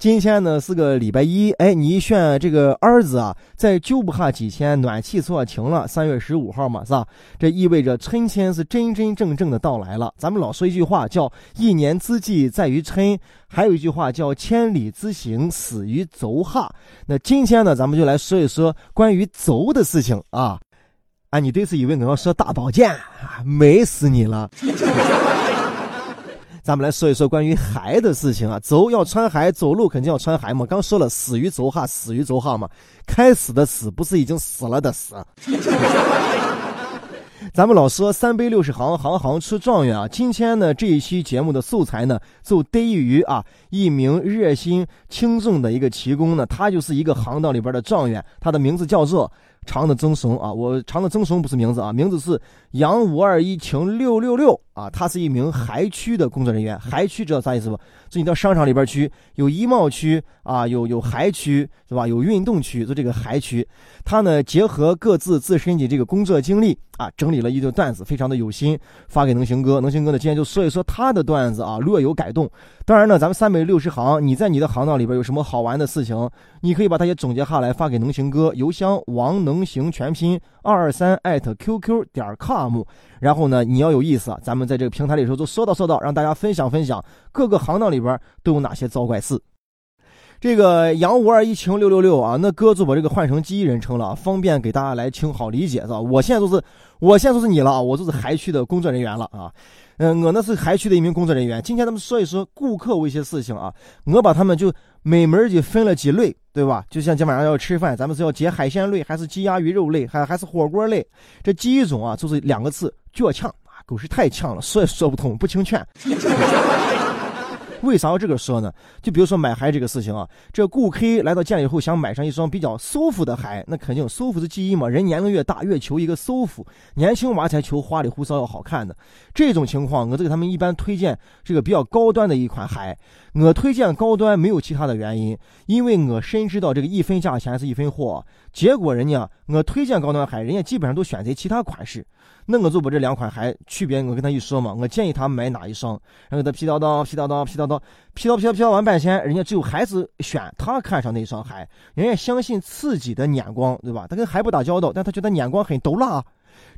今天呢是个礼拜一，哎，你一炫这个儿子啊，在就不下几天，暖气说停了，三月十五号嘛，是吧？这意味着春天是真真正正的到来了。咱们老说一句话叫“一年之计在于春”，还有一句话叫“千里之行，始于足下”。那今天呢，咱们就来说一说关于足的事情啊。啊，你这次以为我要说大保健，美死你了。咱们来说一说关于鞋的事情啊，走要穿鞋，走路肯定要穿鞋嘛。刚说了，死于走哈，死于走哈嘛。开始的死不是已经死了的死。咱们老说三杯六十行，行行出状元啊。今天呢，这一期节目的素材呢，就得益于啊一名热心轻重的一个奇功呢，他就是一个行当里边的状元，他的名字叫做。长的曾怂啊，我长的曾怂不是名字啊，名字是杨五二一晴六六六啊，他是一名海区的工作人员。海区知道啥意思不？就你到商场里边去，有衣帽区啊，有有海区是吧？有运动区，就这个海区。他呢，结合各自自身的这个工作经历啊，整理了一段段子，非常的有心，发给能行哥。能行哥呢，今天就说一说他的段子啊，略有改动。当然呢，咱们三百六十行，你在你的行当里边有什么好玩的事情，你可以把它也总结下来发给能行哥，邮箱王能行全拼二二三艾特 qq 点 com。然后呢，你要有意思，咱们在这个平台里头都说道说道，让大家分享分享各个行当里边都有哪些糟怪事。这个杨五二一晴六六六啊，那哥就把这个换成第一人称了，方便给大家来听好理解，是吧？我现在都是，我现在都是你了啊，我都是海区的工作人员了啊。嗯，我呢是海区的一名工作人员。今天咱们说一说顾客一些事情啊，我把他们就每门就分了几类，对吧？就像今晚上要吃饭，咱们是要解海鲜类，还是鸡鸭鱼肉类，还还是火锅类？这第一种啊，就是两个字：倔强啊，狗是太呛了，说也说不通，不听劝。为啥要这个说呢？就比如说买鞋这个事情啊，这顾客来到店里以后想买上一双比较舒服的鞋，那肯定舒服是第一嘛。人年龄越大越求一个舒服，年轻娃才求花里胡哨要好看的。这种情况，我就给他们一般推荐这个比较高端的一款鞋。我推荐高端没有其他的原因，因为我深知道这个一分价钱是一分货。结果人家我推荐高端鞋，人家基本上都选择其他款式。那我就把这两款鞋区别，我跟他一说嘛，我建议他买哪一双，然后他皮叨叨皮叨叨皮叨叨皮叨皮叨皮叨完半天，人家最后还是选他看上那一双鞋，人家相信自己的眼光，对吧？他跟鞋不打交道，但他觉得眼光很毒辣。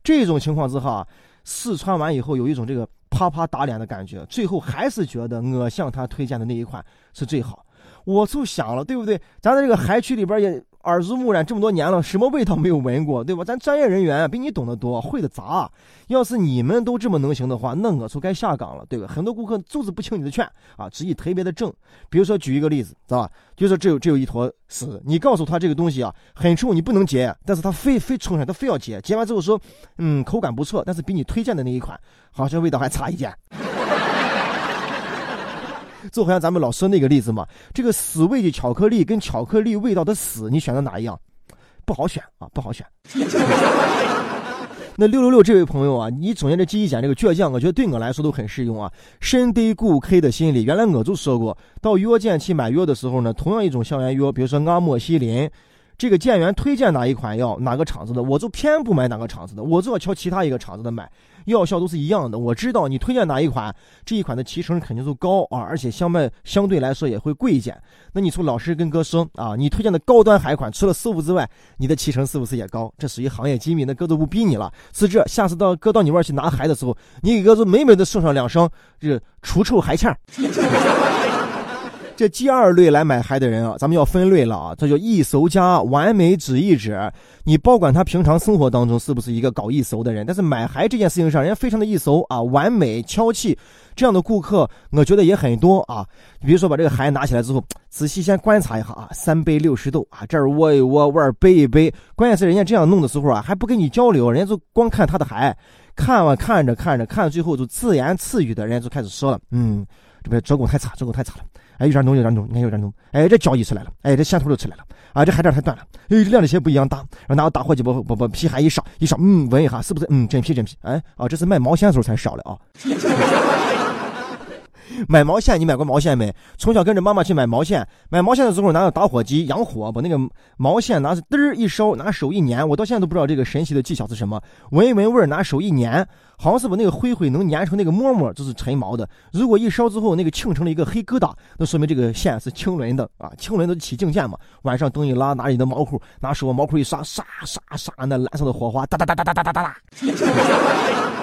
这种情况之下，试穿完以后有一种这个啪啪打脸的感觉，最后还是觉得我向他推荐的那一款是最好。我就想了，对不对？咱在这个鞋区里边也。耳濡目染这么多年了，什么味道没有闻过，对吧？咱专业人员比你懂得多，会的杂。要是你们都这么能行的话，那我就该下岗了，对吧？很多顾客就是不听你的劝啊，执意特别的正。比如说举一个例子，知道吧？就说这有这有一坨屎，你告诉他这个东西啊很臭，你不能接，但是他非非冲上，他非要接。接完之后说，嗯，口感不错，但是比你推荐的那一款好像味道还差一点。就好像咱们老师那个例子嘛，这个死味的巧克力跟巧克力味道的死，你选择哪一样？不好选啊，不好选。那六六六这位朋友啊，你总结这记忆点这个倔强，我觉得对我来说都很适用啊。深得顾客的心理，原来我就说过，到药店去买药的时候呢，同样一种消炎药，比如说阿莫西林。这个店员推荐哪一款药，哪个厂子的，我就偏不买哪个厂子的，我就要挑其他一个厂子的买，药效都是一样的。我知道你推荐哪一款，这一款的提成肯定就高啊，而且相卖相对来说也会贵一点。那你从老师跟哥说啊，你推荐的高端海款，除了师傅之外，你的提成是不是也高？这属于行业机密，那哥都不逼你了。是这，下次到哥到你那儿去拿鞋的时候，你给哥就美美的送上两双这除臭鞋欠。这第二类来买鞋的人啊，咱们要分类了啊，这叫易俗家，完美主义者。你保管他平常生活当中是不是一个搞易俗的人，但是买鞋这件事情上，人家非常的易俗啊，完美俏气，这样的顾客我觉得也很多啊。比如说把这个鞋拿起来之后，仔细先观察一下啊，三杯六十度啊，这儿握一握，腕儿背一背，关键是人家这样弄的时候啊，还不跟你交流，人家就光看他的鞋，看完看着看着，看最后就自言自语的，人家就开始说了，嗯，这边做工太差，做工太差了。哎，有点浓，有点浓，你看有点浓。哎，这胶溢出来了，哎，这线头都出来了。啊，这鞋带太短了。哎，这两只鞋不一样大。然后拿个打火机把把把皮鞋一烧，一烧，嗯，闻一下是不是？嗯，真皮真皮。哎，啊，这是卖毛线的时候才烧的啊。买毛线，你买过毛线没？从小跟着妈妈去买毛线，买毛线的时候拿着打火机养火，把那个毛线拿着嘚儿一烧，拿手一粘。我到现在都不知道这个神奇的技巧是什么。闻一闻味儿，拿手一粘，好像是把那个灰灰能粘成那个沫沫，就是陈毛的。如果一烧之后那个沁成了一个黑疙瘩，那说明这个线是青纶的啊，青纶的起静线嘛。晚上灯一拉，拿你的毛裤，拿手毛裤一刷，刷刷刷，那蓝色的火花哒哒哒哒哒哒哒哒哒。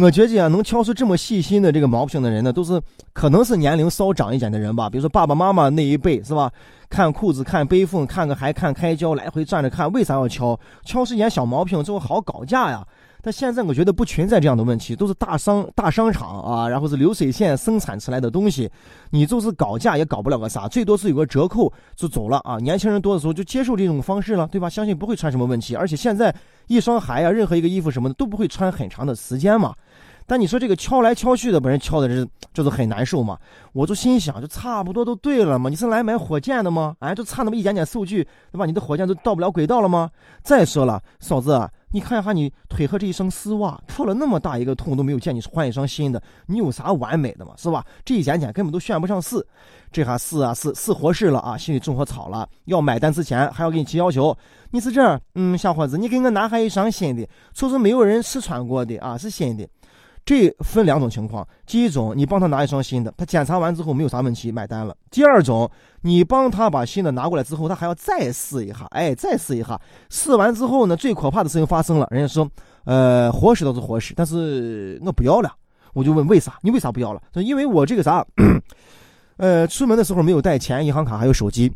我觉得啊，能挑出这么细心的这个毛病的人呢，都是可能是年龄稍长一点的人吧。比如说爸爸妈妈那一辈，是吧？看裤子、看背缝、看个还看开胶，来回转着看，为啥要敲？敲是点小毛病，之后好搞价呀。但现在我觉得不存在这样的问题，都是大商大商场啊，然后是流水线生产出来的东西，你就是搞价也搞不了个啥，最多是有个折扣就走了啊。年轻人多的时候就接受这种方式了，对吧？相信不会穿什么问题，而且现在一双鞋啊，任何一个衣服什么的都不会穿很长的时间嘛。但你说这个敲来敲去的，把人敲的是就是很难受嘛？我就心想，就差不多都对了嘛。你是来买火箭的吗？哎，就差那么一点点数据，对吧？你的火箭都到不了轨道了吗？再说了，嫂子。你看一下你腿和这一双丝袜破了那么大一个洞都没有见你换一双新的，你有啥完美的嘛？是吧？这一点点根本都炫不上四，这下试啊试试合适了啊，心里种好草了。要买单之前还要给你提要求，你是这儿，嗯，小伙子，你给我拿下一双新的，说是没有人试穿过的啊，是新的。这分两种情况，第一种，你帮他拿一双新的，他检查完之后没有啥问题，买单了；第二种，你帮他把新的拿过来之后，他还要再试一下，哎，再试一下，试完之后呢，最可怕的事情发生了，人家说，呃，合适倒是合适，但是我不要了。我就问为啥？你为啥不要了？说因为我这个啥，呃，出门的时候没有带钱、银行卡还有手机，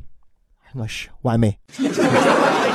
我是完美。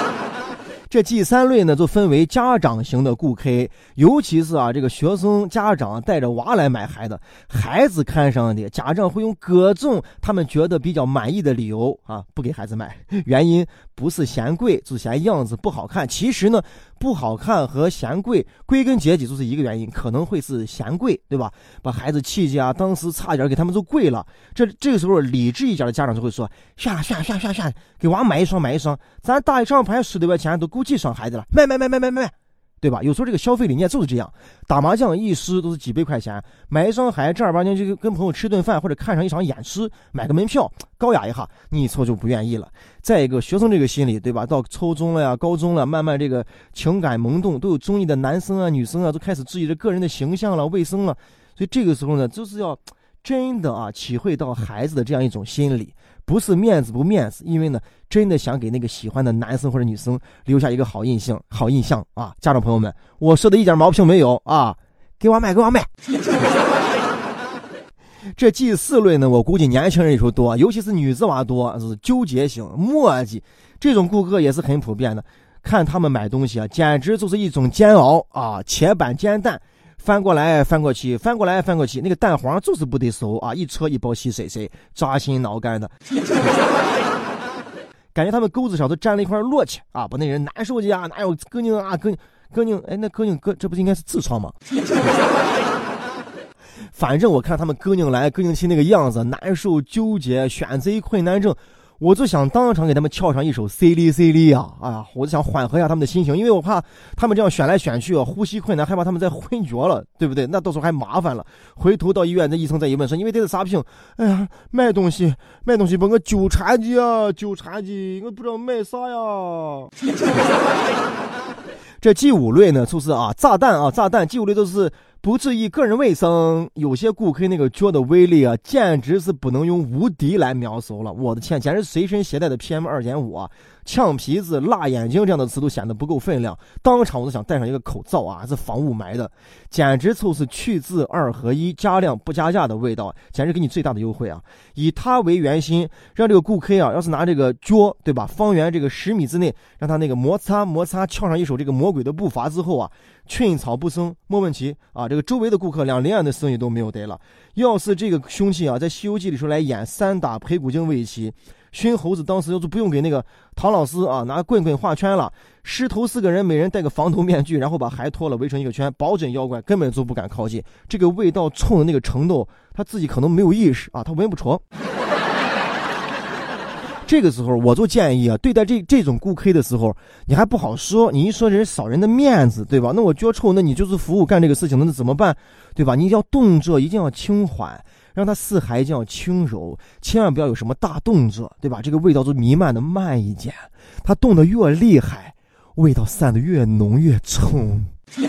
这第三类呢，就分为家长型的顾客，尤其是啊，这个学生家长带着娃来买孩子，孩子看上的，家长会用各种他们觉得比较满意的理由啊，不给孩子买，原因不是嫌贵，就嫌样子不好看。其实呢。不好看和嫌贵，归根结底就是一个原因，可能会是嫌贵，对吧？把孩子气气啊，当时差点给他们都跪了。这这个时候理智一点的家长就会说：算了算了算了算了算了，给娃买一双买一双，咱打一张牌十多块钱都够几双孩子了，卖卖卖卖卖卖。对吧？有时候这个消费理念就是这样，打麻将一输都是几百块钱，买一双鞋正儿八经就跟朋友吃顿饭或者看上一场演出，买个门票高雅一下，你一凑就不愿意了。再一个，学生这个心理，对吧？到初中了呀，高中了，慢慢这个情感萌动，都有中意的男生啊、女生啊，都开始质疑着个人的形象了、卫生了。所以这个时候呢，就是要真的啊，体会到孩子的这样一种心理。不是面子不面子，因为呢，真的想给那个喜欢的男生或者女生留下一个好印象，好印象啊！家长朋友们，我说的一点毛病没有啊！给我买，给我买。这第四类呢，我估计年轻人也说多，尤其是女子娃多，是纠结型、磨叽，这种顾客也是很普遍的。看他们买东西啊，简直就是一种煎熬啊！铁板煎蛋。翻过来翻过去，翻过来翻过去，那个蛋黄就是不得熟啊！一车一包稀碎碎，扎心挠肝的，感觉他们钩子上都粘了一块落去啊，把那人难受的啊！哪有哥宁啊？哥哥宁，哎，那哥宁哥，这不是应该是痔疮吗？反正我看他们哥宁来哥宁去那个样子，难受、纠结、选择困难症。我就想当场给他们跳上一首 C 哩 C 哩啊！哎呀，我就想缓和一下他们的心情，因为我怕他们这样选来选去啊，呼吸困难，害怕他们再昏厥了，对不对？那到时候还麻烦了。回头到医院，那医生再一问说：“因为这是啥病？”哎呀，卖东西，卖东西，把我纠缠的啊，纠缠的，我不知道卖啥呀。这第五类呢，就是啊，炸弹啊，炸弹。第五类都是。不注意个人卫生，有些顾客那个脚的威力啊，简直是不能用无敌来描述了。我的天，简直随身携带的 PM 二点五啊！呛皮子、辣眼睛这样的词都显得不够分量，当场我都想戴上一个口罩啊，还是防雾霾的，简直就是去渍二合一，加量不加价的味道，简直给你最大的优惠啊！以它为圆心，让这个顾客啊，要是拿这个脚，对吧？方圆这个十米之内，让他那个摩擦摩擦，翘上一手这个魔鬼的步伐之后啊，寸草不生，莫问题啊！这个周围的顾客连连的生意都没有得了。要是这个凶器啊，在《西游记》里说来演三打裴古镜围棋。熏猴子当时要是不用给那个唐老师啊拿棍棍画圈了，师徒四个人每人戴个防毒面具，然后把孩脱了围成一个圈，保准妖怪根本就不敢靠近。这个味道冲的那个程度，他自己可能没有意识啊，他闻不着。这个时候我就建议啊，对待这这种顾客的时候，你还不好说，你一说人扫人的面子，对吧？那我脚臭，那你就是服务干这个事情，那怎么办？对吧？你要动作一定要轻缓。让它似海酱轻柔，千万不要有什么大动作，对吧？这个味道就弥漫的慢一点，它动得越厉害，味道散的越浓越冲。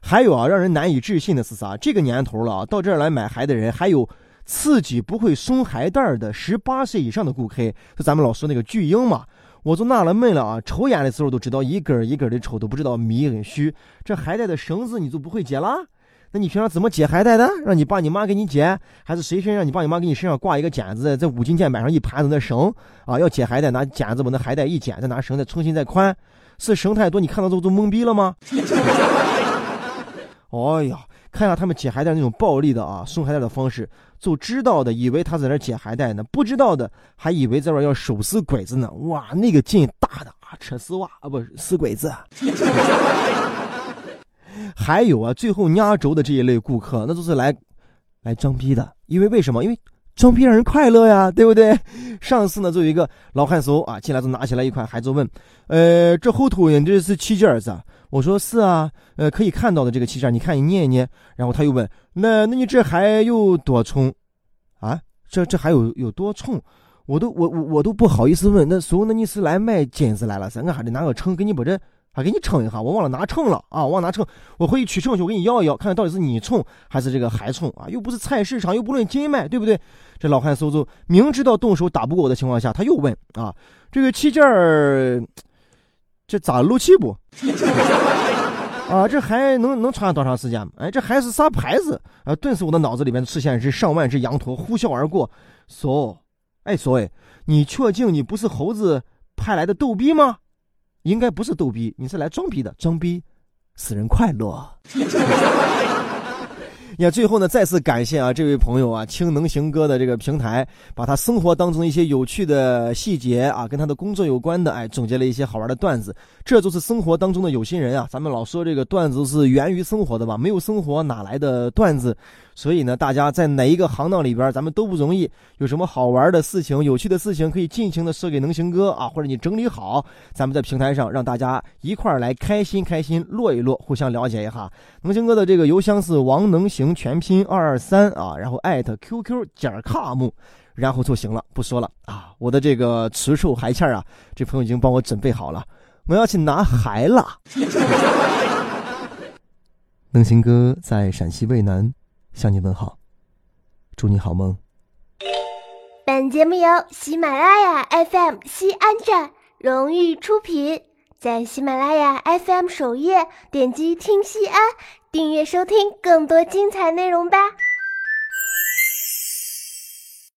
还有啊，让人难以置信的是啥？这个年头了，到这儿来买孩的人还有自己不会松孩带的十八岁以上的顾客，就咱们老说那个巨婴嘛。我就纳了闷了啊！抽烟的时候都知道一根一根的抽，都不知道密跟虚。这海带的绳子你就不会解了？那你平常怎么解海带的？让你爸你妈给你解，还是谁身上你爸你妈给你身上挂一个剪子，在五金件板上一盘子那绳啊？要解海带拿剪子把那海带一剪，再拿绳再重新再宽。是绳太多，你看到之后都懵逼了吗？哎呀，看下他们解海带那种暴力的啊，送海带的方式。就知道的以为他在那解海带呢，不知道的还以为在那要手撕鬼子呢。哇，那个劲大的啊，扯丝袜啊，不撕鬼子。还有啊，最后压轴的这一类顾客，那都是来来装逼的。因为为什么？因为装逼让人快乐呀，对不对？上次呢，就有一个老汉叔啊，进来就拿起来一款孩子问，呃，这后头你这是气件子？我说是啊，呃，可以看到的这个气件，你看你捏一捏。然后他又问。那那你这还有多重？啊，这这还有有多重？我都我我我都不好意思问。那叔，那你是来卖金子来了噻？我还得拿个秤给你把这还给你称一下。我忘了拿秤了啊，忘拿秤。我回去取秤去，我给你要一要，看看到底是你称还是这个海称啊？又不是菜市场，又不论斤卖，对不对？这老汉嗖嗖明知道动手打不过我的情况下，他又问啊，这个器件儿这咋漏气不？啊，这还能能穿多长时间？哎，这还是啥牌子？啊，顿时我的脑子里面出现是上万只羊驼呼啸而过。so，哎，所以你确定你不是猴子派来的逗逼吗？应该不是逗逼，你是来装逼的，装逼使人快乐。也最后呢，再次感谢啊，这位朋友啊，听能行哥的这个平台，把他生活当中一些有趣的细节啊，跟他的工作有关的，哎，总结了一些好玩的段子。这就是生活当中的有心人啊！咱们老说这个段子是源于生活的吧？没有生活哪来的段子？所以呢，大家在哪一个行当里边，咱们都不容易。有什么好玩的事情、有趣的事情，可以尽情的说给能行哥啊，或者你整理好，咱们在平台上让大家一块儿来开心开心，落一落，互相了解一下。能行哥的这个邮箱是王能行全拼二二三啊，然后艾特 QQ 点 com，然后就行了，不说了啊。我的这个辞寿海欠啊，这朋友已经帮我准备好了，我要去拿海了。能行哥在陕西渭南。向你问好，祝你好梦。本节目由喜马拉雅 FM 西安站荣誉出品，在喜马拉雅 FM 首页点击听西安，订阅收听更多精彩内容吧。